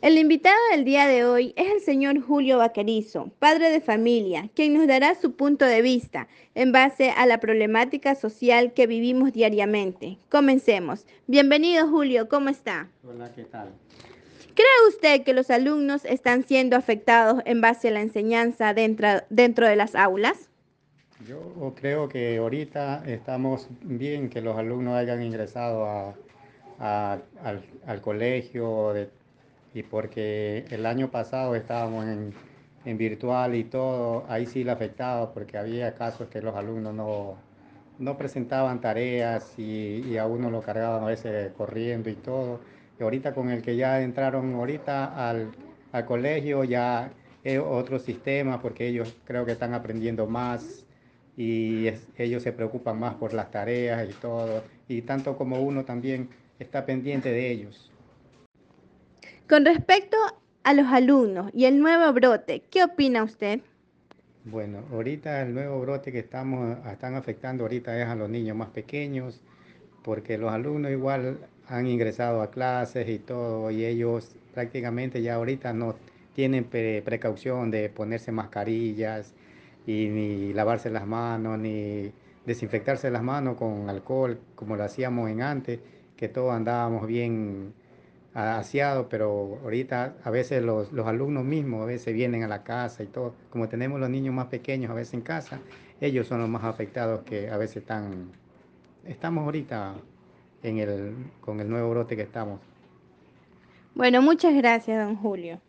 El invitado del día de hoy es el señor Julio Vaquerizo, padre de familia, quien nos dará su punto de vista en base a la problemática social que vivimos diariamente. Comencemos. Bienvenido Julio, ¿cómo está? Hola, ¿qué tal? ¿Cree usted que los alumnos están siendo afectados en base a la enseñanza dentro, dentro de las aulas? Yo creo que ahorita estamos bien que los alumnos hayan ingresado al, al, colegio de y porque el año pasado estábamos en, virtual y todo, ahí sí le afectaba porque había casos que los alumnos no, no presentaban tareas y, a uno lo cargaban a veces corriendo y todo. Y ahorita con el que ya entraron ahorita al, colegio ya es otro sistema porque ellos creo que están aprendiendo más y ellos se preocupan más por las tareas y todo. Y tanto como uno también está pendiente de ellos. Con respecto a los alumnos y el nuevo brote, ¿qué opina usted? Bueno, ahorita el nuevo brote que estamos, están afectando ahorita es a los niños más pequeños, porque los alumnos igual han ingresado a clases y todo, y ellos prácticamente ya ahorita no tienen precaución de ponerse mascarillas y ni lavarse las manos, ni desinfectarse las manos con alcohol, como lo hacíamos en antes, que todos andábamos bien aseado, pero ahorita a veces los, alumnos mismos a veces vienen a la casa y todo. Como tenemos los niños más pequeños a veces en casa, ellos son los más afectados que a veces están... Estamos ahorita en el, con el nuevo brote que estamos. Bueno, muchas gracias, don Julio.